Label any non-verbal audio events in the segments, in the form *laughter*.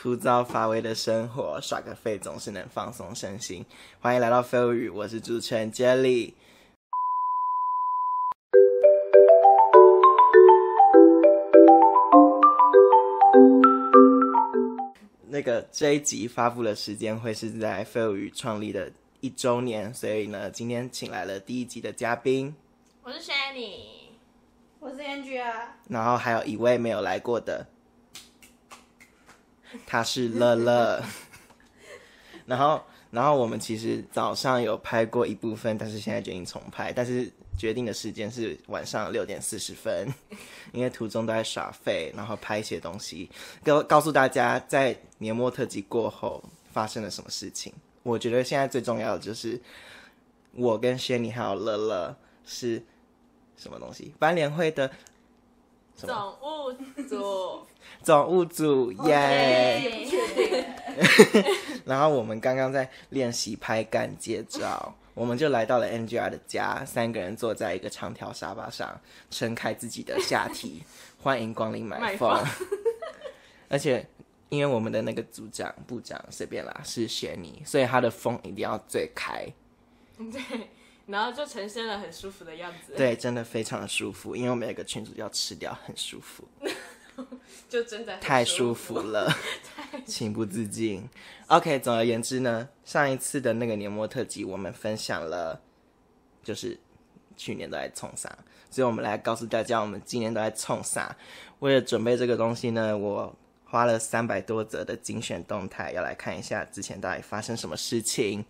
枯燥乏味的生活，耍个废总是能放松身心。欢迎来到废物语，我是主持人 Jelly。那个这一集发布的时间会是在废物语创立的一周年，所以呢，今天请来了第一集的嘉宾，我是 Shanny，我是 Angela，然后还有一位没有来过的，他是乐乐。*laughs* 然后，然后我们其实早上有拍过一部分，但是现在决定重拍，但是决定的时间是晚上六点四十分，*laughs* 因为途中都在耍废，然后拍一些东西，告告诉大家在年末特辑过后发生了什么事情。我觉得现在最重要的就是我跟轩尼还有乐乐是什么东西？班联会的总务组，总务组，耶！*laughs* 然后我们刚刚在练习拍干接照，我们就来到了 NGR 的家，三个人坐在一个长条沙发上，撑开自己的下体，*laughs* 欢迎光临买买风风。*laughs* 而且因为我们的那个组长、部长随便啦是雪妮，所以他的风一定要最开，对，然后就呈现了很舒服的样子，，对，真的非常的舒服。因为我们有个群主要吃掉，很舒服，*laughs* 就真的很太舒服，服了，*laughs* 情不自禁。OK，总而言之呢，上一次的那个年末特辑，我们分享了，就是去年都在冲啥，所以我们来告诉大家，我们今年都在冲啥。为了准备这个东西呢，我花了三百多则的精选动态，要来看一下之前到底发生什么事情。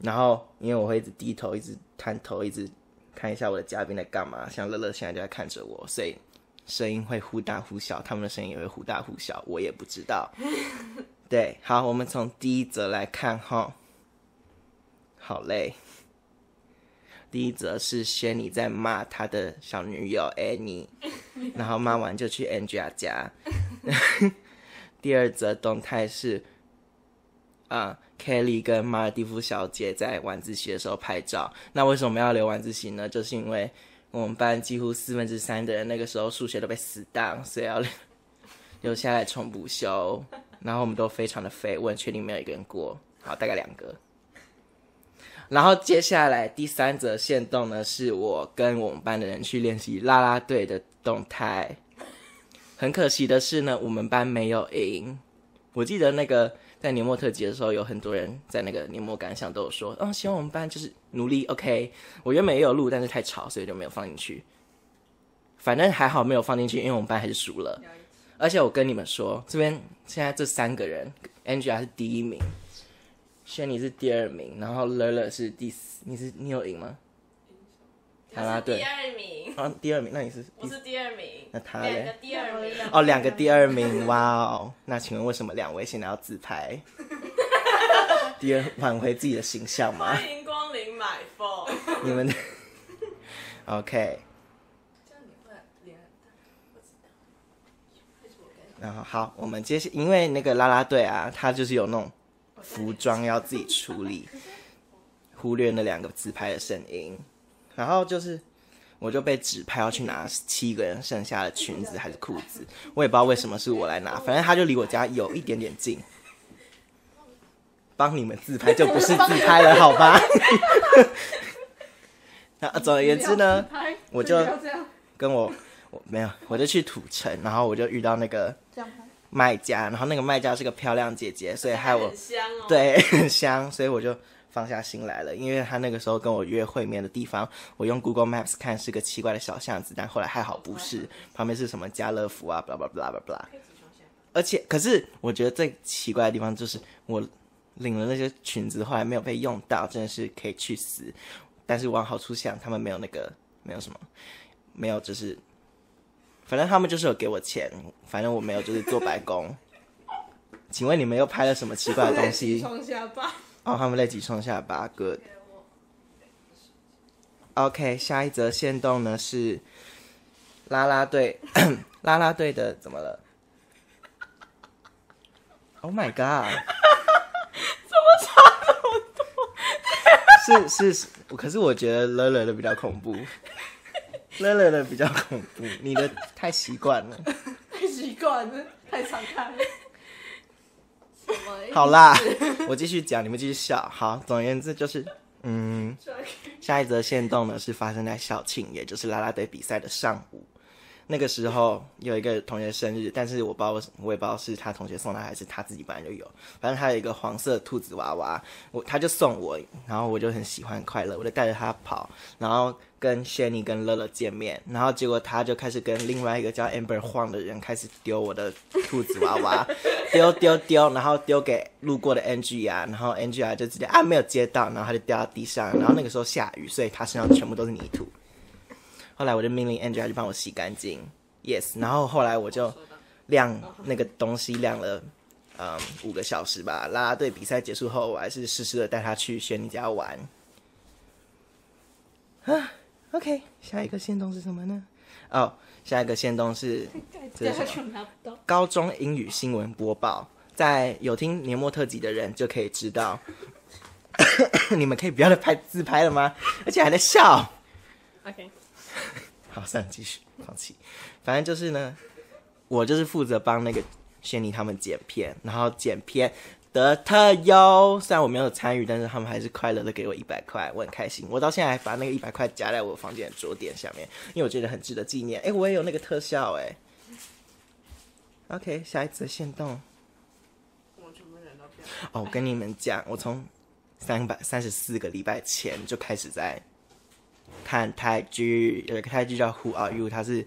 然后，因为我会一直低头，一直探头，一直看一下我的嘉宾在干嘛。像乐乐现在就在看着我，所以声音会忽大忽小，他们的声音也会忽大忽小，我也不知道。*laughs* 对，好，我们从第一则来看哈。好嘞。第一则是轩尼在骂他的小女友 Annie，*laughs* 然后骂完就去 Angela 家。*laughs* 第二则动态是，啊、k e l l y 跟马尔蒂夫小姐在晚自习的时候拍照。那为什么要留晚自习呢？就是因为我们班几乎四分之三的人那个时候数学都被死当，所以要留留下来重补修。然后我们都非常的废，我很确定没有一个人过，好，大概两个。然后接下来第三则线动呢，是我跟我们班的人去练习啦啦队的动态。很可惜的是呢，我们班没有赢。我记得那个在年末特辑的时候，有很多人在那个年末感想都有说，嗯，希望我们班就是努力。OK，我原本也有录，但是太吵，所以就没有放进去。反正还好没有放进去，因为我们班还是输了。而且我跟你们说，这边现在这三个人，Angela 是第一名，轩尼是第二名，然后乐乐是第四。你是你有赢吗？啦啦队第二名，啊，第二名，那你是第我是第二名，那他两个嘞？第二名，哦，两个第二名，*laughs* 哇哦！那请问为什么两位现在要自拍？*laughs* 第二挽回自己的形象吗？欢迎光临买风，你们的 *laughs* OK，这样你会脸然后好，我们接下，因为那个啦啦队啊，他就是有那种服装要自己处理，忽略那两个自拍的声音，然后就是我就被指派要去拿七个人剩下的裙子还是裤子，我也不知道为什么是我来拿，反正他就离我家有一点点近，帮你们自拍就不是自拍了，好吧？*laughs* 那总而言之呢，我就跟我我没有，我就去土城，然后我就遇到那个。卖家，然后那个卖家是个漂亮姐姐，所以害我对 *laughs* 很香，所以我就放下心来了。因为他那个时候跟我约会面的地方，我用 Google Maps 看是个奇怪的小巷子，但后来还好不是，旁边是什么家乐福啊，blah blah blah blah blah。而且，可是我觉得最奇怪的地方就是我领了那些裙子，后来没有被用到，真的是可以去死。但是往好处想，他们没有那个没有什么，没有就是，反正他们就是有给我钱，反正我没有就是做白工。*laughs* 请问你们又拍了什么奇怪的东西？*laughs* 哦，他们累积冲下巴，good。OK，下一则线动呢是啦啦队，*clears throat* 啦啦队的怎么了？Oh my god！*laughs* 怎么差那么多？*laughs* 是是是，可是我觉得乐乐的比较恐怖，乐乐的比较恐怖，你的太习惯了。*laughs* 太习惯了，太常看了。好啦，*laughs* 我继续讲，你们继续笑。好，总而言之就是，嗯，*laughs* 下一则线动呢是发生在校庆，也就是啦啦队比赛的上午。那个时候有一个同学生日，但是我不知道，我也不知道是他同学送他还是他自己本来就有。反正他有一个黄色兔子娃娃，我他就送我，然后我就很喜欢快乐，我就带着他跑，然后跟 Shanny 跟乐乐见面，然后结果他就开始跟另外一个叫 Amber 晃的人开始丢我的兔子娃娃，丢丢丢，然后丢给路过的 NG 啊，然后 NG 啊就直接啊没有接到，然后他就掉到地上，然后那个时候下雨，所以他身上全部都是泥土。后来我就命令 Angela 去帮我洗干净，yes。然后后来我就晾那个东西晾了，嗯，五个小时吧。啦啦队比赛结束后，我还是实时的带他去轩尼家玩。啊，OK，下一个线动是什么呢？哦，下一个线动是 *laughs* 这是什么？拿不到。高中英语新闻播报，在有听年末特辑的人就可以知道。*laughs* 你们可以不要再拍自拍了吗？而且还在笑。OK，好，*laughs* 算了，继续放弃。反正就是呢，我就是负责帮那个轩尼他们剪片，然后剪片得特优。虽然我没有参与，但是他们还是快乐的给我一百块，我很开心。我到现在还把那个一百块夹在我房间的桌垫下面，因为我觉得很值得纪念。哎，我也有那个特效哎。OK，下一则线动。我全部人都变哦，我跟你们讲，我从三百三十四个礼拜前就开始在看泰剧，有一个泰剧叫《Who Are You》，它是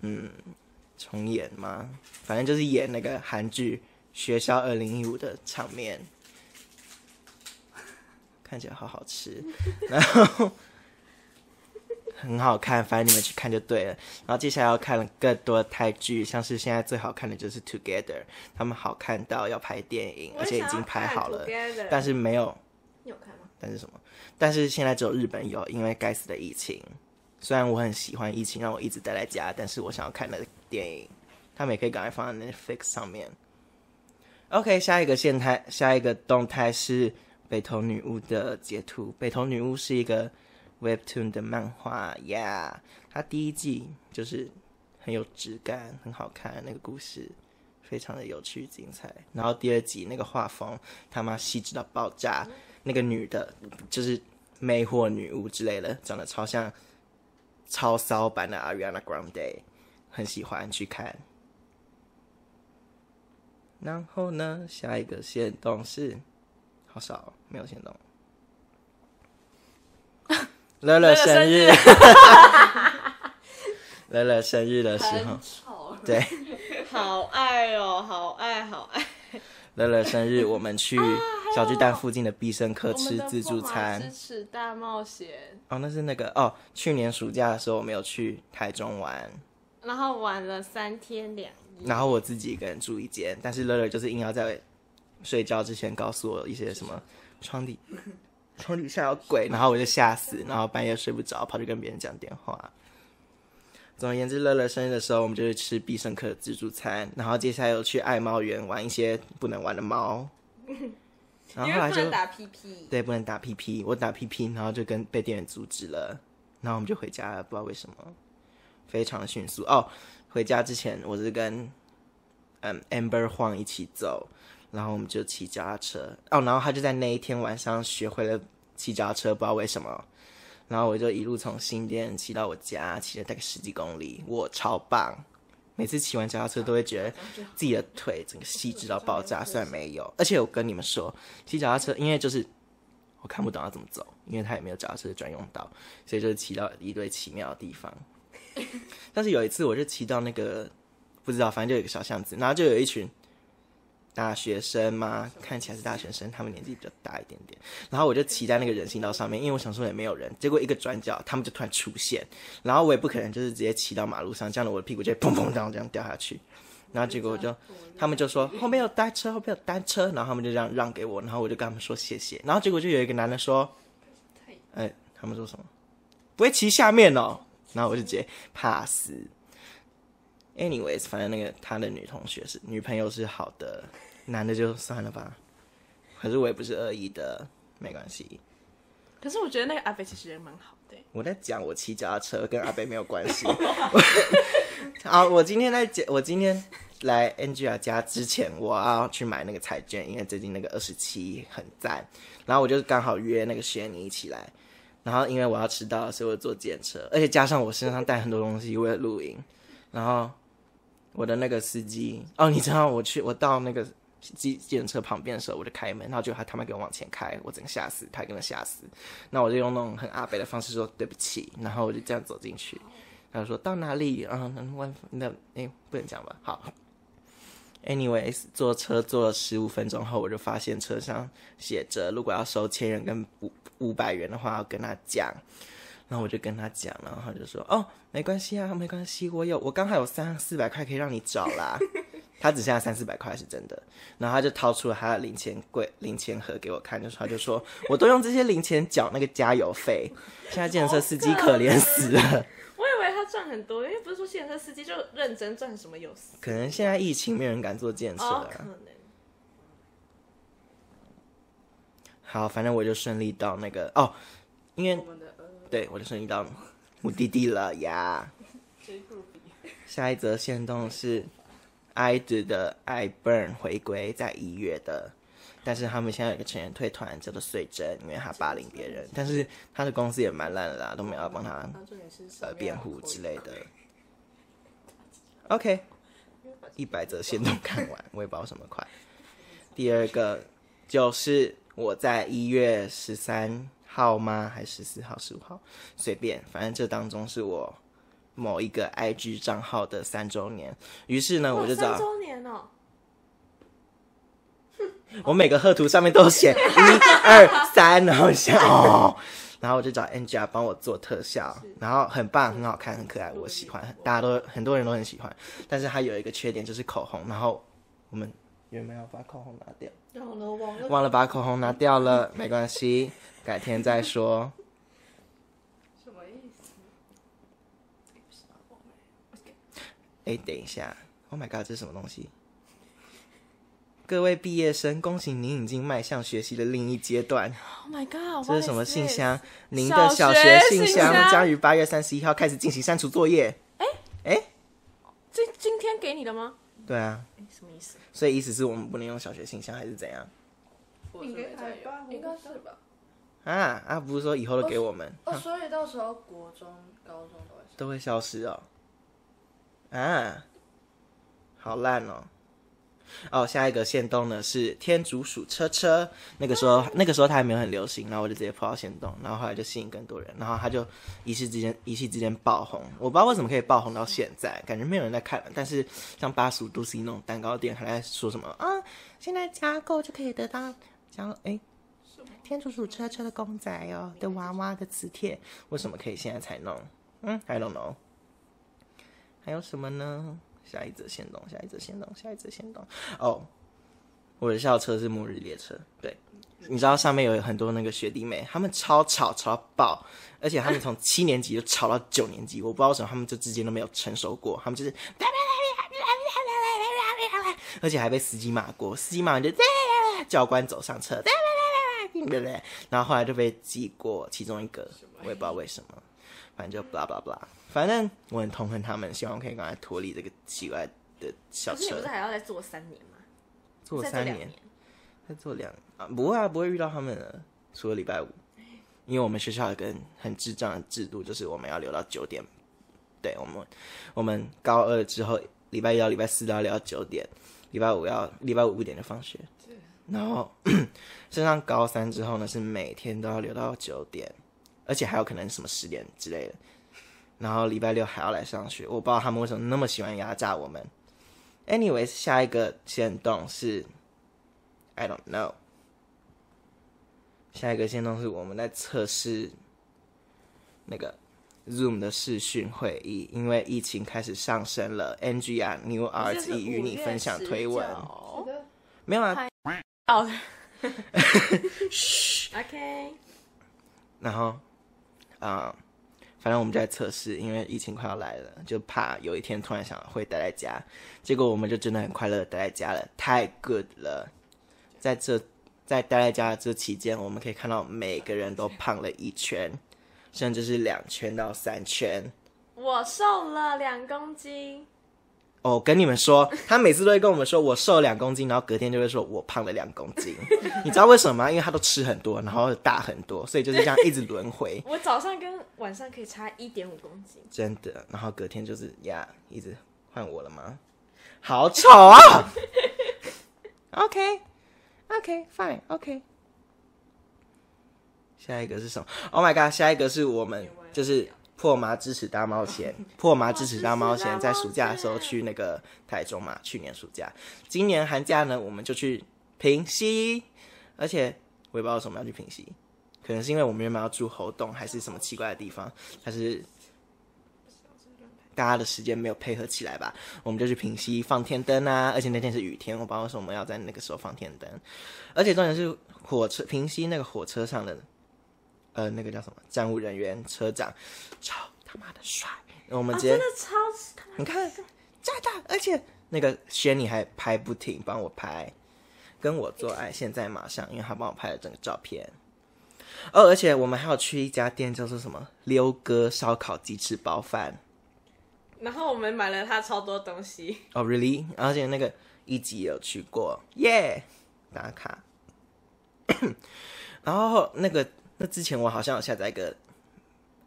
嗯重演吗？反正就是演那个韩剧《学校二零一五》的场面，看起来好好吃，然后很好看，反正你们去看就对了。然后接下来要看更多泰剧，像是现在最好看的就是《Together》，他们好看到要拍电影，而且已经拍好了，但是没有你有看吗？但是什么？但是现在只有日本有，因为该死的疫情。虽然我很喜欢疫情让我一直待在家，但是我想要看的电影，他们也可以赶快放在 Netflix 上面。OK，下一个线态，下一个动态是北投女巫的截图。北投女巫是一个 Webtoon 的漫画，Yeah，它第一季就是很有质感，很好看，那个故事非常的有趣精彩。然后第二集那个画风他妈细致到爆炸，那个女的就是魅惑女巫之类的，长得超像超骚版的 Ariana Grande，很喜欢去看。然后呢，下一个线动是好少哦、没有线动。乐乐生日，乐乐生日的时候，对，好爱哦，好爱，好爱。乐乐生日，我们去小巨蛋附近的必胜客吃自助餐。支持大冒险，哦，那是那个哦，去年暑假的时候我们有去台中玩，然后玩了三天两夜。然后我自己一个人住一间，但是乐乐就是硬要在睡觉之前告诉我一些什么 *laughs* 床底 *laughs* 床底下有鬼，然后我就吓死，然后半夜睡不着，跑去跟别人讲电话。总而言之，乐乐生日的时候，我们就去吃必胜客自助餐，然后接下来又去爱猫园玩一些不能玩的猫，*laughs* 然后因后来就打屁屁。对，不能打屁屁，我打屁屁，然后就跟被店员阻止了，然后我们就回家了，不知道为什么，非常迅速哦。回家之前，我是跟嗯 Amber 晃一起走，然后我们就骑脚踏车哦，然后他就在那一天晚上学会了骑脚踏车，不知道为什么，然后我就一路从新店骑到我家，骑了大概十几公里，我超棒。每次骑完脚踏车都会觉得自己的腿整个细致到爆炸，虽然没有，而且我跟你们说，骑脚踏车因为就是我看不懂要怎么走，因为它也没有脚踏车专用道，所以就是骑到一堆奇妙的地方。*laughs* 但是有一次我就骑到那个不知道，反正就有一个小巷子，然后就有一群大学生吗，看起来是大学生，他们年纪比较大一点点。然后我就骑在那个人行道上面，因为我想说也没有人，结果一个转角，他们就突然出现，然后我也不可能就是直接骑到马路上，这样的我的屁股就会砰砰这样这样掉下去。然后结果我就，他们就说后面有单车，后面有单车，然后他们就这样让给我，然后我就跟他们说谢谢。然后结果就有一个男的说，哎，他们说什么？不会骑下面哦。然后我就直接 pass。Anyways，反正那个他的女同学是女朋友是好的，男的就算了吧。可是我也不是恶意的，没关系。可是我觉得那个阿北其实人蛮好的欸，我在讲我骑脚踏车跟阿北没有关系。*laughs* 好，我今天在讲，我今天来 Angela 家之前，我要去买那个彩券，因为最近那个二十七很赞，然后我就刚好约那个雪妮一起来，然后因为我要迟到，所以我坐电车，而且加上我身上带很多东西为了露营，然后我的那个司机，哦，你知道我去我到那个机电车旁边的时候，我就开门，然后就他他妈给我往前开，我整个吓死，他跟着吓死，那我就用那种很阿北的方式说对不起，然后我就这样走进去。他说到哪里？啊，万那哎，不能讲吧？好，anyways，坐车坐了十五分钟后，我就发现车上写着，如果要收千元跟五五百元的话，要跟他讲。然后我就跟他讲，然后他就说，哦，没关系啊，没关系，我有，我刚好有三四百块可以让你找啦。他只剩下三四百块是真的，然后他就掏出了他的零钱柜、零钱盒给我看，就说他就说，我都用这些零钱缴那个加油费，现在建设司机可怜死了。我以为他赚很多，因为不是说现车司机就认真赚什么有死可能现在疫情，没有人敢做建设哦，了。可能好，反正我就顺利到那个哦，因为对我就顺利到目的地了呀。追不比下一则线动是 i d 的 i burn 回归在一月的，但是他们现在有一个成员退团叫做穗珍，因为他霸凌别人，但是他的公司也蛮烂的啦，都没有帮他呃辩护之类的。OK，一百则先都看完，我也不知道什么快。第二个就是我在一月十三号吗？还是十四号、十五号？随便，反正这当中是我某一个 IG 账号的三周年。于是呢，我就找三周年哦，*laughs* 我每个贺图上面都写 *laughs* 一二三，然后想哦，然后我就找 Angela 帮我做特效，然后很棒，很好看，很可爱，我喜欢，大家都很多人都很喜欢。但是它有一个缺点就是口红，然后我们原本要把口红拿掉，忘了。忘了把口红拿掉了，没关系，改天再说。什么意思？哎，等一下，Oh my god，这是什么东西？各位毕业生，恭喜您已经迈向学习的另一阶段。Oh my god！这是什么信箱？您的小小学学信信箱将于八月三十一号开始进行删除作业。这今天给你的吗？对啊，哎，什么意思？所以意思是我们不能用小学信箱，还是怎样？应该还吧应该是吧？啊啊，不是说以后都给我们，哦，所以到时候国中、高中都会。都会消失哦。啊，好烂哦。哦，下一个线动呢是天竺鼠车车，那个时候那个时候它还没有很流行，然后我就直接抛到线动，然后后来就吸引更多人，然后它就一时之间一夕之间爆红，我不知道为什么可以爆红到现在，感觉没有人在看了，但是像八十五度 C 那种蛋糕店还在说什么啊，现在加购就可以得到加哎天竺鼠车车的公仔哦的娃娃的磁铁，为什么可以现在才弄？嗯，I don't know。还有什么呢？下一则先动，下一则先动，下一则先动。哦，我的校车是末日列车，对，你知道上面有很多那个学弟妹，他们超吵，吵到爆，而且他们从七年级就吵到九年级，我不知道为什么他们这之间都没有成熟过，他们就是，*laughs* 而且还被司机骂过，司机骂完就教官走上车，然后后来就被记过其中一个，我也不知道为什么，反正就 blah blah blah，反正我很痛恨他们，希望我可以赶快脱离这个奇怪的小车可是你不是，还要再做三年吗？做三年再做两年，再做两啊，不会啊，不会遇到他们的，除了礼拜五，因为我们学校有个很智障的制度，就是我们要留到九点，对我们 *laughs* 我们高二之后，礼拜一到礼拜四都要留到九点，礼拜五要礼拜五五点就放学，然后 *clears throat* 升上高三之后呢，是每天都要留到九点，而且还有可能什么十点之类的，然后礼拜六还要来上学，我不知道他们为什么那么喜欢压榨我们。Anyways，下一个线动是 I don't know。下一个线动是我们在测试那个 Zoom 的视讯会议，因为疫情开始上升了。NG 啊，New 这 Art 是已与你分享推文，没有啊？*laughs* 哦，*laughs* 嘘。OK，然后啊、反正我们就在测试，因为疫情快要来了，就怕有一天突然想会待在家，结果我们就真的很快乐待在家了，太 good 了。在这在待在家的这期间，我们可以看到每个人都胖了一圈，甚至是两圈到三圈。我瘦了两公斤，哦，跟你们说，*laughs* 他每次都会跟我们说我瘦了两公斤，然后隔天就会说我胖了两公斤。*laughs* 你知道为什么吗？因为他都吃很多，然后大很多，所以就是这样一直轮回。*laughs* 我早上跟晚上可以差一点五公斤。真的，然后隔天就是呀，一直换我了吗？好丑啊！OK，OK，Fine，OK。下一个是什么？Oh my god！下一个是我们就是破麻支持大冒险，*laughs* 破麻支持大冒险在暑假的时候去那个台中嘛，去年暑假，今年寒假呢我们就去平溪，而且我也不知道为什么要去平溪，可能是因为我们原本要住猴洞还是什么奇怪的地方，但是大家的时间没有配合起来吧，我们就去平溪放天灯啊，而且那天是雨天，我不知道为什么要在那个时候放天灯，而且重点是火车平溪那个火车上的。呃，那个叫什么站务人员车长，超他妈的帅！我们直接、真的超你看炸弹，而且那个轩尼还拍不停，帮我拍，跟我做爱，现在马上，因为他帮我拍了整个照片。哦，而且我们还有去一家店，叫做什么溜哥烧烤鸡翅包饭。然后我们买了他超多东西，哦，really？而且那个一集有去过，耶、打卡。*coughs* 然后那个那之前我好像有下载一个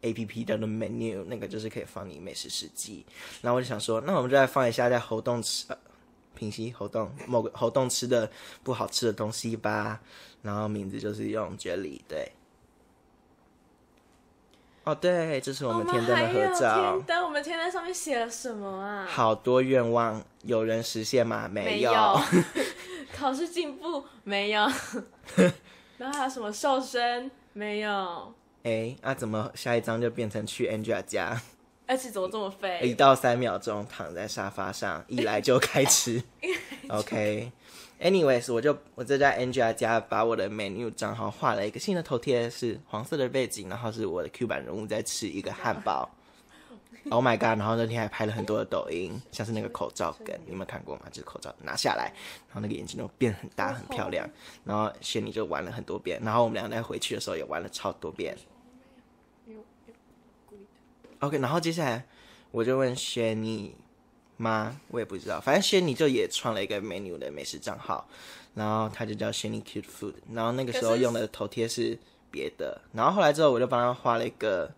A P P 叫做 Menu，那个就是可以放你美食史记。然后我就想说，那我们就来放一下在喉动吃，呃、平息喉动某个喉动吃的不好吃的东西吧。然后名字就是用 Jelly，对。哦，对，这是我们天灯的合照天。灯，我们天灯上面写了什么啊？好多愿望，有人实现吗？没有。*laughs* 考试进步没有。*laughs* 然后还有什么瘦身没有？哎，那、怎么下一张就变成去 Angela 家？而且怎么这么一？到三秒钟躺在沙发上，一来就开吃。*laughs* OK，anyways，、我就我就在 Angela 家把我的 menu 账号画了一个新的头贴，是黄色的背景，然后是我的 Q 版人物在吃一个汉堡。Oh my god！然后那天还拍了很多的抖音，像是那个口罩梗，你有没有看过吗？就是口罩拿下来，然后那个眼睛都变很大很漂亮，然后仙女就玩了很多遍，然后我们俩在回去的时候也玩了超多遍。OK，然后接下来我就问仙女妈，我也不知道，反正仙女就也创了一个 menu 的美食账号，然后她就叫仙女 cute food，然后那个时候用的头贴是别的，然后后来之后我就帮她画了一个，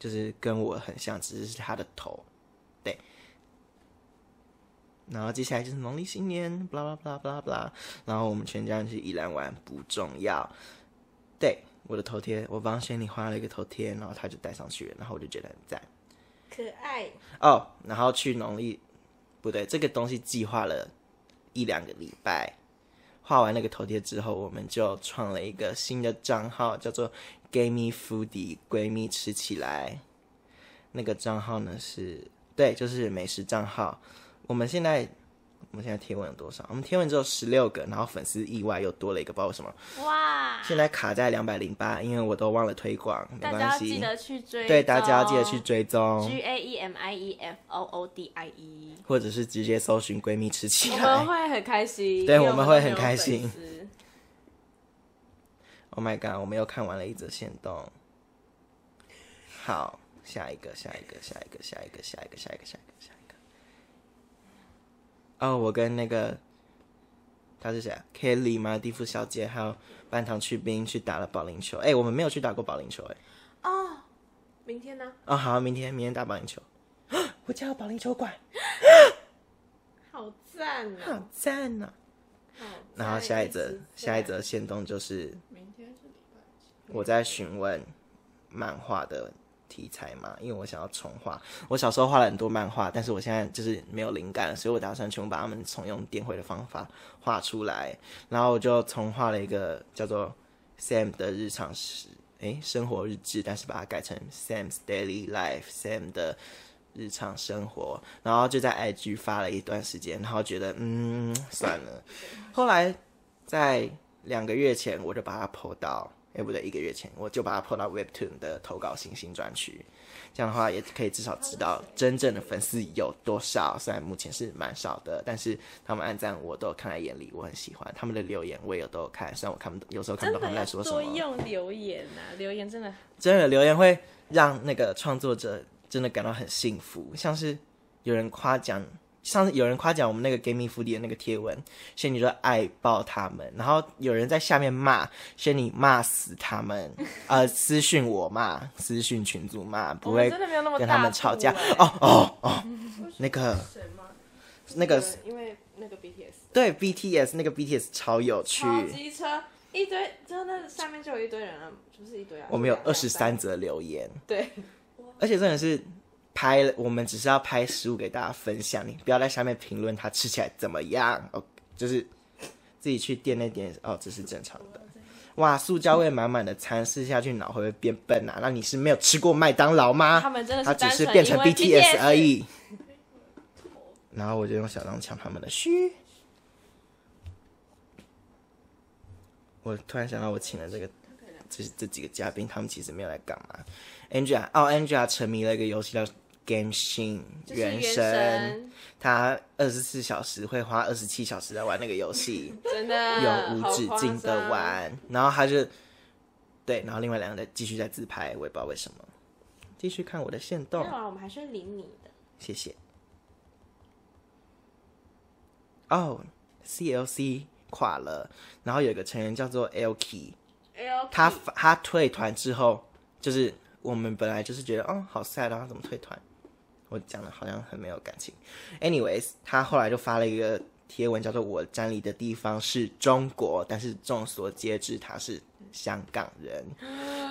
就是跟我很像，只是是他的头，对。然后接下来就是农历新年，巴拉巴拉巴拉巴拉，然后我们全家人去宜兰玩，不重要。对，我的头贴，我帮仙女画了一个头贴，然后他就戴上去了，然后我就觉得很赞。可爱。哦，然后去农历不对，这个东西计划了一两个礼拜，画完那个头贴之后，我们就创了一个新的账号，叫做 “Gamey Foodie”，闺蜜吃起来。那个账号呢是，对，就是美食账号。我们现在我们现在贴文有多少？我们贴文只有十六个，然后粉丝意外又多了一个，不知道为什么。哇！现在卡在两百零八，因为我都忘了推广，没大家关系。要记得去追，对，大家要记得去追踪。G A E M I E F O O D I E，或者是直接搜寻“闺蜜吃起我来们会很开心，对我们会很开心”。Oh my god！我们又看完了一则线动。好，下一个，下一个，下一个，下一个，下一个，下一个，下一个，下一个。哦，我跟那个他是谁啊？Kelly 吗？蒂芙小姐还有半糖去冰去打了保龄球。哎、我们没有去打过保龄球哎、哦，明天呢？哦，好，明天明天打保龄球。我家有保龄球馆，好赞啊好哦！赞啊、然后下一则下一则线动就是明天是礼拜几？我在询问漫画的题材嘛，因为我想要重画。我小时候画了很多漫画，但是我现在就是没有灵感了，所以我打算全部把它们重用电绘的方法画出来。然后我就重画了一个叫做 Sam 的日常时诶生活日志，但是把它改成 Sam's Daily Life，Sam 的日常生活，然后就在 IG 发了一段时间，然后觉得嗯算了，后来在两个月前我就把它 PO 到，哎不对，一个月前我就把它 PO 到 Webtoon 的投稿星星专区，这样的话也可以至少知道真正的粉丝有多少，虽然目前是蛮少的，但是他们按赞我都有看在眼里，我很喜欢。他们的留言我也有都有看，虽然我看不懂，有时候看不懂他们在说什么。用留言呐、留言真的。真的留言会让那个创作者真的感到很幸福，像是有人夸奖，上次有人夸奖我们那个 Game Me Foodie 的那个贴文，仙女说爱爆他们，然后有人在下面骂仙女骂死他们，*laughs* 呃，私讯我骂，私讯群主骂，不会真的没有那么跟他们吵架。哦哦哦，那个谁吗？那个对因为那个 BTS 对 BTS 那个 BTS 超有趣，机车一堆，真的下面就有一堆人啊，就是一堆啊。我们有两二十三，则留言。对，而且真的是拍了，我们只是要拍食物给大家分享，你不要在下面评论它吃起来怎么样哦，就是自己去店内点哦，这是正常的。哇，塑胶味满满的餐吃下去脑会不会变笨啊？那你是没有吃过麦当劳吗？他们真的它是只是变成 BTS 而。已。然后我就用小张抢他们的嘘。我突然想到，我请了这个这这几个嘉宾，他们其实没有来干嘛。Angela 哦，Angela 沉迷了一个游戏叫 Game Shin 就是原原神，神，他二十四小时会花二十七小时在玩那个游戏。*laughs* 真的永无止境的。玩，然后他就对，然后另外两个在继续在自拍，我也不知道为什么。继续看我的线动我们还是会理你的。谢谢。哦、c l c 垮了，然后有一个成员叫做 Elky，哎呦，他他退团之后，就是我们本来就是觉得哦好 sad 啊，他怎么退团？我讲的好像很没有感情。Anyways，他后来就发了一个贴文，叫做“我站立的地方是中国”，但是众所皆知他是香港人，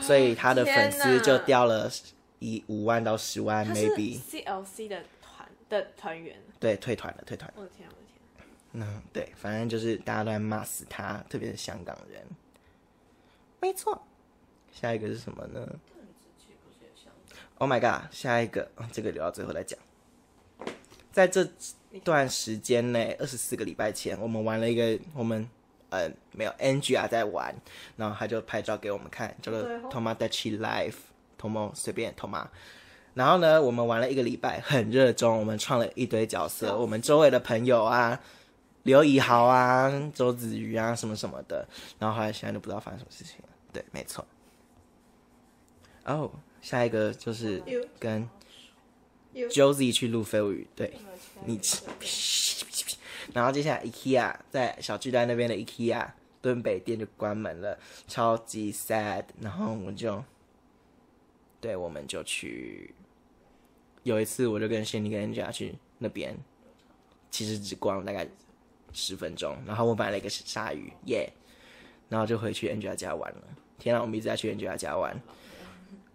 所以他的粉丝就掉了一五万到十万，maybe CLC 的团的团员。对退团了，退团了。我的天啊，我的天！嗯，对，反正就是大家都在骂死他，特别是香港人。没错，下一个是什么呢？Oh my god！下一个，哦这个留到最后再讲。在这段时间内，二十四个礼拜前，我们玩了一个，我们呃没有 Angela 在玩，然后他就拍照给我们看，叫做对哦 Tomodachi Life，Tomo 随便 Toma。然后呢，我们玩了一个礼拜，很热衷，我们创了一堆角色，我们周围的朋友啊，刘以豪啊、周子瑜啊什么什么的，然后后来现在都不知道发生什么事情了。对，没错。哦，下一个就是跟 Josie 去录飞舞语，对，你 *laughs* 然后接下来 IKEA 在小巨蛋那边的 IKEA 敦北店就关门了，超级 sad。然后我们就，对，我们就去。有一次我就跟仙女跟 Angela 去那边，其实只逛了大概十分钟，然后我买了一个鲨鱼，耶、然后就回去 Angela 家玩了。天啊，我们一直在去 Angela 家玩。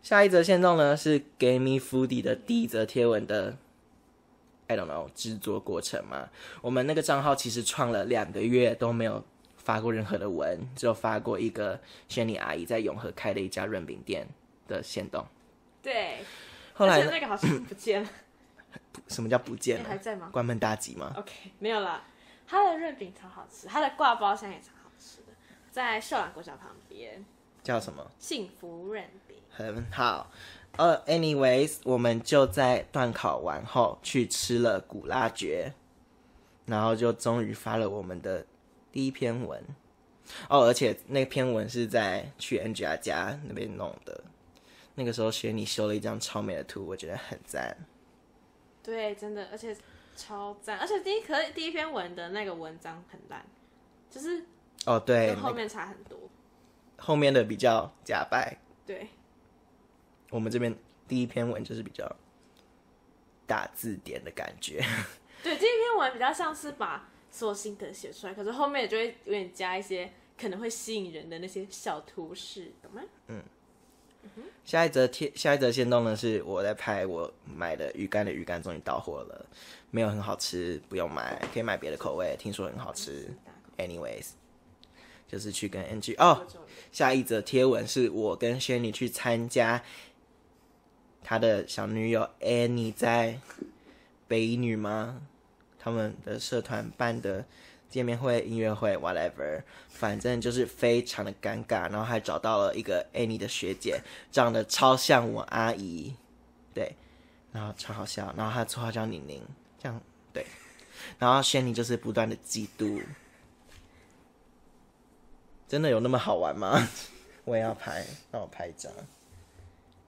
下一则线动呢是 Game Me Foodie 的第一则贴文的，I don't know 制作过程嘛。我们那个账号其实创了两个月都没有发过任何的文，只有发过一个轩尼阿姨在永和开的一家润饼店的线动。对，后来那个好像不见了，*laughs* 什么叫不见了？你还在吗关门大吉吗？？OK，没有了。它的润饼超好吃，它的挂包现在也超好吃的，在秀兰国小旁边，叫什么？幸福润饼。很好。呃，anyways，我们就在段考完后去吃了古拉爵，然后就终于发了我们的第一篇文。哦，而且那篇文是在去 Angela 家那边弄的。那个时候学你修了一张超美的图，我觉得很赞。对，真的，而且超赞，而且第一可是第一篇文的那个文章很烂，就是哦，对，跟后面差很多。后面的比较假掰，对，我们这边第一篇文就是比较打字典的感觉。*laughs* 对，第一篇文比较像是把所有心得写出来，可是后面就会有点加一些可能会吸引人的那些小图示，懂吗？嗯下一则贴，下一则线动呢是我在拍我买的鱼干的鱼干终于到货了，没有很好吃，不用买，可以买别的口味，听说很好吃。Anyways，就是去跟 NG 哦，下一则贴文是我跟轩尼去参加他的小女友 Annie 在北女吗？他们的社团办的见面会、音乐会，whatever，反正就是非常的尴尬。然后还找到了一个 Annie 的学姐，长得超像我阿姨，对，然后超好笑。然后她绰号叫宁宁，这样对。然后轩尼就是不断的嫉妒，真的有那么好玩吗？*laughs* 我也要拍，让我拍一张。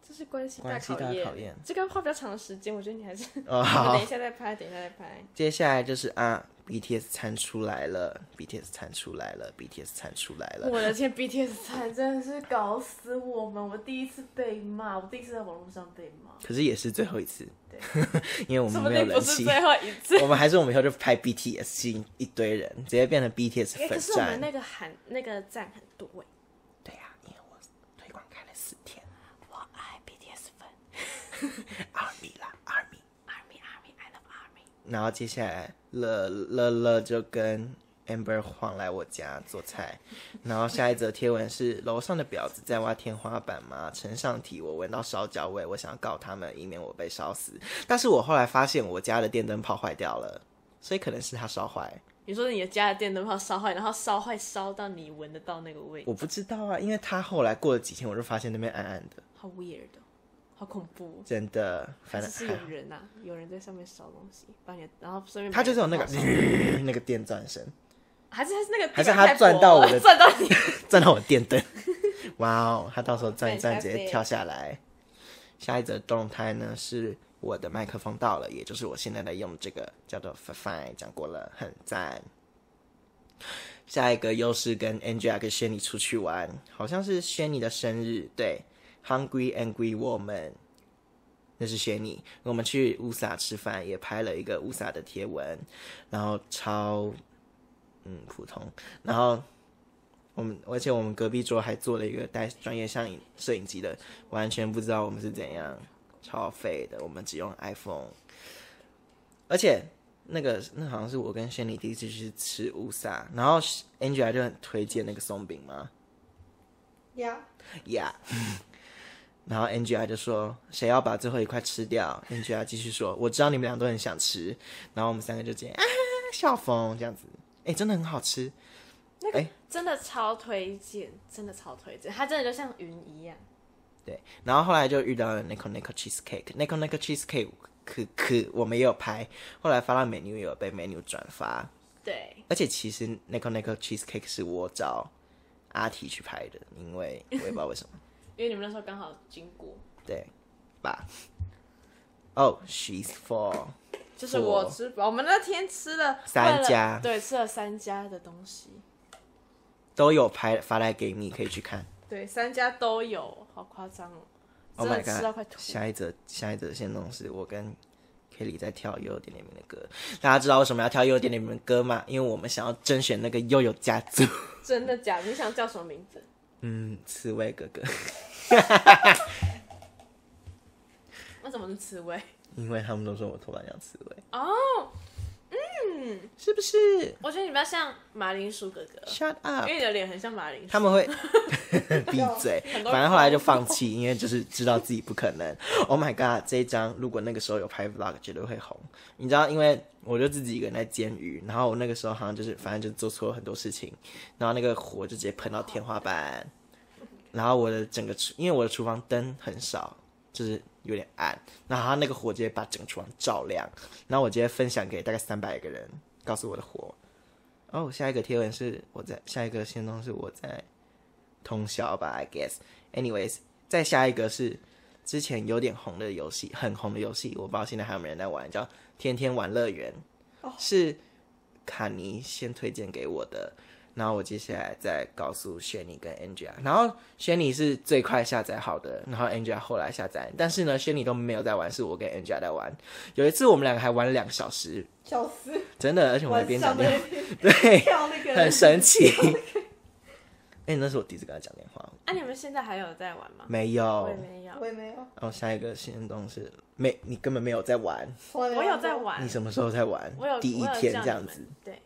这是关系大考考验这个要花比较长的时间，我觉得你还是哦，*laughs* 等一，下再拍，等一下再拍。接下来就是啊，BTS 参出来了，BTS 参出来了，BTS 参出来了。我的天，BTS 餐真的是搞死我们！我第一次被骂，我第一次在网络上被骂，可是也是最后一次，对 *laughs* 因为我们没有人不定不是气。最后一次。*laughs* 我们还是我们以后就拍 BTS 吸引一堆人，直接变成 BTS 粉哎可是我们。那个喊那个赞很多哎，对呀、因为我推广开了四天我爱 BTS 粉，*laughs* Army 啦，Army。，Army Army I love Army。然后接下来乐乐乐就跟 Amber 晃来我家做菜，然后下一则贴文是楼上的婊子在挖天花板吗？呈上题我闻到烧焦味，我想要告他们，以免我被烧死。但是我后来发现我家的电灯泡坏掉了，所以可能是他烧坏，你说你的家的电灯泡烧坏，然后烧坏烧到你闻得到那个味，我不知道啊，因为他后来过了几天，我就发现那边暗暗的，好 weird，哦好恐怖哦。真的，反正是有人呐、有人在上面烧东西，把你的，然后顺便他就是有那个 *laughs* 那个电钻声，还是还是那个还是地板太它 *laughs* *laughs* 钻到我的钻到你，钻到我电灯。哇哦，他到时候转一转直接跳下来。下一则动态呢是我的麦克风到了，也就是我现在在用这个叫做 Fine，讲过了，很赞。下一个又是跟 Angela 跟 Shani 出去玩，好像是 Shani 的生日，对，Hungry Angry Woman，那是 Shani。我们去乌萨吃饭，也拍了一个乌萨的贴文，然后超嗯普通，然后我们而且我们隔壁桌还做了一个带专业相影摄影机的，完全不知道我们是怎样，超废的。我们只用 iPhone，而且那个那好像是我跟轩尼第一次去吃乌萨，然后 Angela 就很推荐那个松饼嘛呀，，Yeah，然后 Angela 就说谁要把最后一块吃掉，Angela 继续说我知道你们俩都很想吃，然后我们三个就直接啊笑疯这样子，哎、真的很好吃，哎、真的超推荐，真的超推荐，它真的就像云一样。对，然后后来就遇到了 Nico Nico Cheesecake，Nico Nico Cheesecake 可可我们也有拍，后来发到 menu 也有被 menu 转发，对，而且其实 Nico Nico Cheesecake 是我找阿提去拍的，因为我也不知道为什么，因为你们那时候刚好经过，对吧？？Oh,、s h e s for 就是我吃饱，我们那天吃了三家对，吃了三家的东西，都有拍发来给你，可以去看。对，三家都有，好夸张哦，Oh 真 my 的吃到快 god！吐。下一则下一则先弄是我跟 Kelly 在跳悠悠点点名的歌，大家知道为什么要跳悠悠点点名的歌吗？因为我们想要甄选那个悠悠家族。*laughs* 真的假的？你想叫什么名字？嗯，刺猬哥哥，*laughs* 为什么是刺猬？因为他们都说我头发像刺猬，哦，是不是我觉得你比较像马铃薯哥哥，？Shut up！因为你的脸很像马铃薯。他们会 *laughs* 闭嘴，*laughs* 反正后来就放弃，因为就是知道自己不可能。Oh my god！这一张如果那个时候有拍 vlog，绝对会红。你知道，因为我就自己一个人在煎鱼，然后我那个时候好像就是反正就做错了很多事情，然后那个火就直接喷到天花板，然后我的整个厨，因为我的厨房灯很少，就是有点暗，然后它那个火直接把整个厨房照亮，然后我直接分享给大概三百个人，告诉我的火。哦，下一个贴文是我在，下一个行动是我在通宵吧，I guess。Anyways，再下一个是之前有点红的游戏，很红的游戏，我不知道现在还有没有人在玩，叫《天天玩乐园》，是卡尼先推荐给我的，然后我接下来再告诉轩尼跟 Angela，然后轩尼是最快下载好的，然后 Angela 后来下载，但是呢，轩尼都没有在玩，是我跟 Angela 在玩。有一次我们两个还玩了两个小时，笑死！真的，而且我们边讲电话，对，那个很神奇。*laughs* 哎、那是我第一次跟他讲电话，啊，你们现在还有在玩吗？没有。我也没有，我也没有，然后下一个行动是没，你根本没有在玩，我有在。玩你，什么时候在玩？我有第一天这样子。对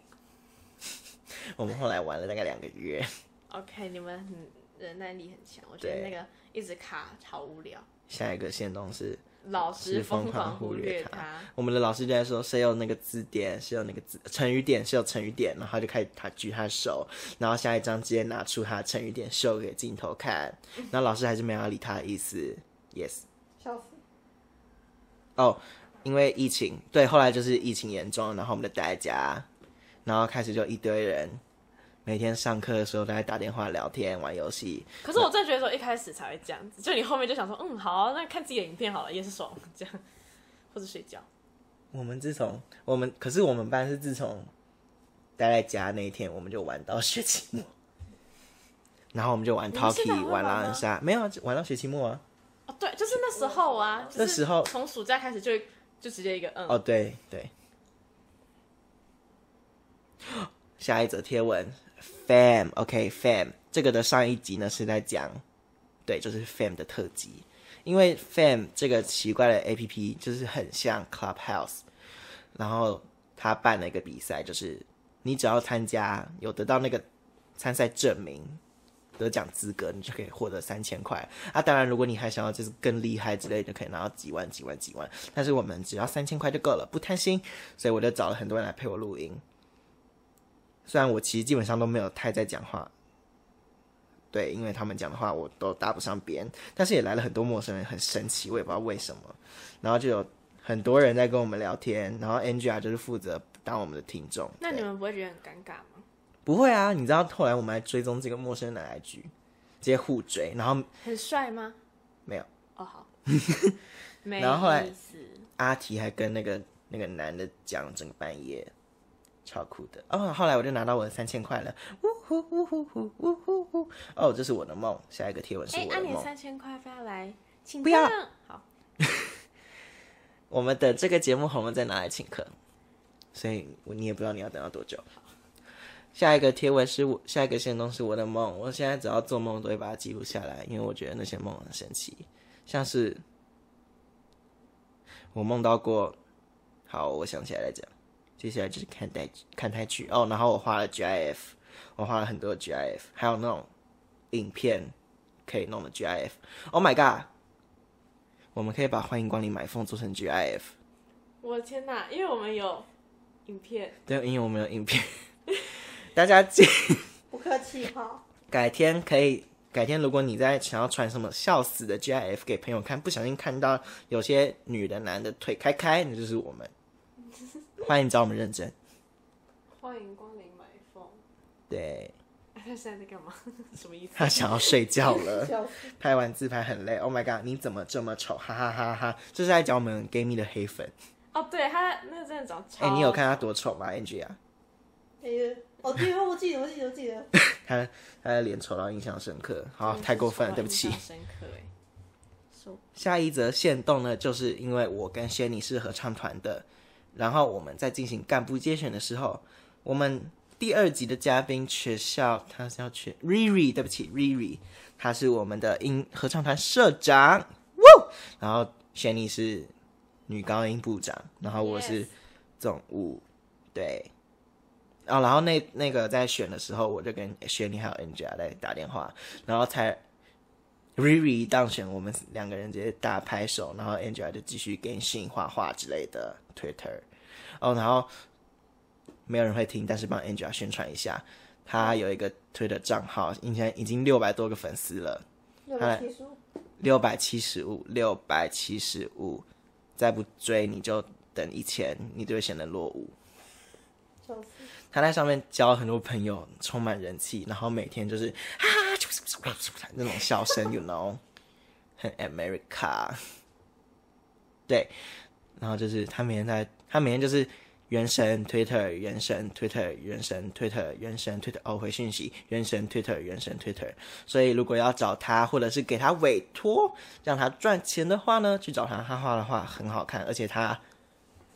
我们后来玩了大概两个月。，OK，你们很忍耐力很强，我觉得那个一直卡好无聊。下一个行动是老师是疯疯狂狂忽忽略他我们的老师就在说谁有那个字典，谁有那个字成语典，谁有成语典，然后他就开始他举他的手，然后下一张直接拿出他的成语典秀给镜头看，然后老师还是没有要理他的意思。Yes，笑死！哦，因为疫情，对，后来就是疫情严重，然后我们就待在家，然后开始就一堆人每天上课的时候都在打电话聊天、玩游戏。可是我真的觉得说一开始才会这样子，就你后面就想说，嗯，好啊、那看自己的影片好了，也是爽这样，或者睡觉。我们自从我们，可是我们班是自从待在家那一天，我们就玩到学期末，*laughs* 然后我们就玩你们现在 Talkie，还会玩狼人杀，没有啊，玩到学期末啊。哦，对，就是那时候啊，那时候从暑假开始就就直接一个嗯，哦，对对。下一则贴文，Fam，OK，Fam，、这个的上一集呢是在讲，对，就是 Fam 的特辑，因为 Fam 这个奇怪的 APP 就是很像 Clubhouse，然后他办了一个比赛，就是你只要参加有得到那个参赛证明。得奖资格，你就可以获得三千块啊！当然，如果你还想要就是更厉害之类，就可以拿到几万、几万、几万。但是我们只要三千块就够了，不贪心，所以我就找了很多人来陪我录音。虽然我其实基本上都没有太在讲话，对，因为他们讲的话我都搭不上边，但是也来了很多陌生人，很神奇，我也不知道为什么。然后就有很多人在跟我们聊天，然后 Angela 就是负责当我们的听众。那你们不会觉得很尴尬吗？不会啊？你知道后来我们还追踪这个陌生人的 IG，直接互追，然后很帅吗？没有。哦，好，*laughs* 没然后后来。阿提还跟那个那个男的讲整个半夜，超酷的哦。后来我就拿到我的三千块了，呜呼呜呼呼呜呼呼。哦，这是我的梦。下一个贴文是哎，我的梦。按你三千块发来，请不要好，*laughs* 我们等这个节目红了再拿来请客，所以你也不知道你要等到多久。下一个贴文是我，下一个线动是我的梦。我现在只要做梦都会把它记录下来，因为我觉得那些梦很神奇，像是我梦到过。好，我想起来再讲。接下来就是看台看台剧哦，然后我画了 GIF，我画了很多 GIF，还有那种影片可以弄的 GIF。Oh my god！我们可以把欢迎光临买凤做成 GIF。我的天哪！因为我们有影片，对，因为我们有影片，*laughs* 大家记 *laughs* 不客气哈。改天可以，改天如果你在想要传什么笑死的 GIF 给朋友看，不小心看到有些女的男的腿开开，那就是我们。欢迎找我们认真。欢迎光临买风。对 *laughs* 他现在在干嘛？*laughs* 什么意思？他想要睡觉了，*laughs* 拍完自拍很累。Oh my god，你怎么这么丑？哈哈哈哈！这是在讲我们 gay 蜜的黑粉。哦，对他那个真的长超。哎、你有看他多丑吗？Angie 啊，哎呀，哦对哦，我记得，我记得，我记得。他他的脸丑到印象深刻。好，太过分了，对不起深刻哎。手下一则线动呢，就是因为我跟仙女是合唱团的，然后我们在进行干部接选的时候，我们第二集的嘉宾学校他是要选 Riri，对不起 Riri，他是我们的音合唱团社长，哇！然后轩尼是女高音部长，然后我是总务，对。哦，然后那那个在选的时候，我就跟雪妮还有 Angela 在打电话，然后才 Riri 当选，我们两个人直接大拍手，然后 Angela 就继续更新画画之类的 Twitter。哦，然后没有人会听，但是帮 Angela 宣传一下，他有一个 Twitter 账号，应该已经六百多个粉丝了，六百七十五，六百七十五，六百七十五，再不追你就等一千，你就会显得落伍。他在上面交很多朋友，充满人气，然后每天就是啊那种笑声，*laughs* you know，很 America。对，然后就是他每天在，他每天就是原神 Twitter，原神 Twitter，原神 Twitter，原神 Twitter，哦回讯息，原神 Twitter，原神 Twitter。所以如果要找他，或者是给他委托让他赚钱的话呢，去找他，他画的画很好看，而且他。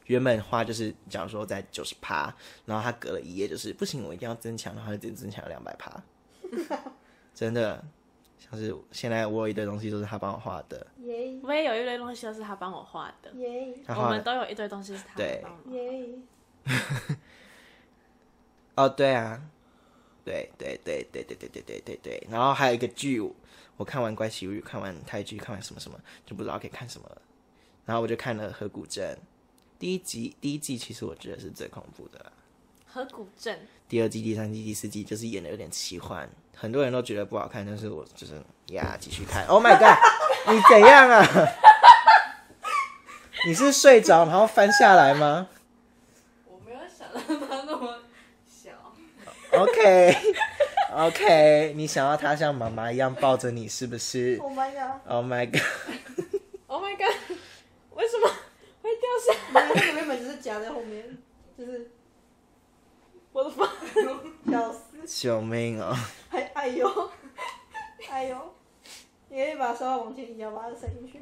原本画就是假如说在九十趴，然后他隔了一页就是不行，我一定要增强，然后他就增强了两百趴，*laughs* 真的，像是现在我有一堆东西都是他帮我画的，耶。我也有一堆东西都是他帮我画的，耶。我们都有一堆东西是他对。帮我。耶！*laughs* 哦，对啊，对对对对对对对对对对，然后还有一个剧，我看完《怪奇物语》，看完泰剧，看完什么什么，就不知道可以看什么了，然后我就看了《河谷镇》第一集，第一季其实我觉得是最恐怖的啦。河谷镇，第二季、第三季、第四季就是演的有点奇幻，很多人都觉得不好看，但是我就是呀继续看。Oh my god，*laughs* 你怎样啊？*laughs* 你是睡着然后翻下来吗我没有想到他那么小。？*laughs* OK，OK，你想要他像妈妈一样抱着你，是不是 Oh my god！？Oh my god！Oh my god！为什么会掉下？没有，那个原本只是夹在后面，就是我的妈！笑死，救命啊！还哎呦，哎呦，你可以把手往前移，要把它塞进去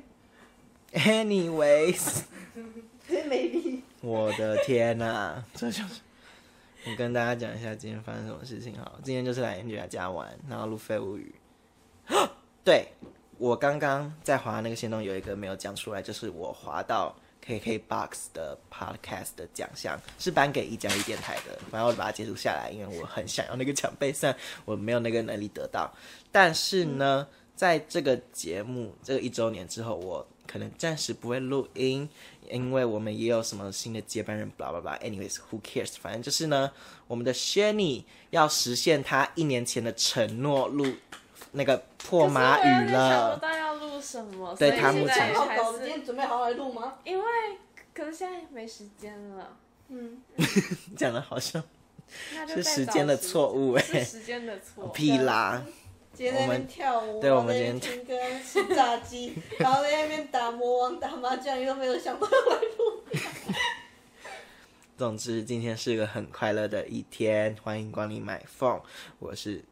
，Anyways，*laughs* 真美丽。我的天呐、*laughs* 这就是我跟大家讲一下今天发生什么事情好。今天就是来 Angela 家玩，然后录废物语。*gasps* 对我刚刚在滑那个线动有一个没有讲出来，就是我滑到 KKBOX 的 Podcast 的奖项是颁给一加一电台的，反正我把它截图下来，因为我很想要那个奖杯，虽然我没有那个能力得到，但是呢，在这个节目这个一周年之后，我可能暂时不会录音，因为我们也有什么新的接班人，blah blah blah。Anyways，who cares？反正就是呢，我们的 Shanny 要实现他一年前的承诺，录那个破马语了。什么，对他目前现在还好搞，今是天准备好好来录吗？因为，可是现在没时间了，嗯，*laughs* 讲的好像是时间的错误哎、是时间的错。屁啦！今天在那边跳舞，对我们今天边听歌、吃炸鸡，*laughs* 然后在那边打魔王、打麻将，你都没有想到要来录。总之，今天是个很快乐的一天，欢迎光临买凤，我是。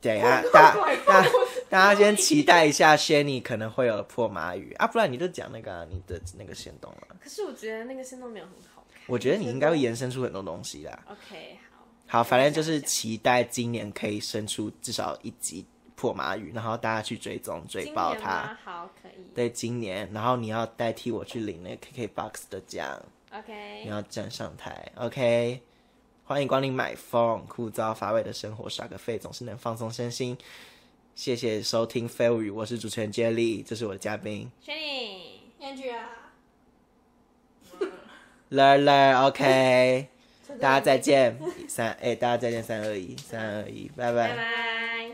等一下，大家大家大家先期待一下 Shanny 可能会有破马语啊，不然你就讲那个、啊、你的那个线动了。可是我觉得那个线动没有很好看。我觉得你应该会延伸出很多东西啦。OK，好。好，反正就是期待今年可以生出至少一集破马语，然后大家去追踪追今爆它。好，可以。对，今年，然后你要代替我去领那个 KKBOX 的奖，OK 你。要站上台，OK？欢迎光临买风，枯燥乏味的生活耍个废，总是能放松身心。谢谢收听《废物语》，我是主持人 Jelly，这是我的嘉宾 Jenny。Angela，Ler *laughs* Ler，OK？大家再见，三哎，大家再见，三二一，三二一，拜拜拜拜。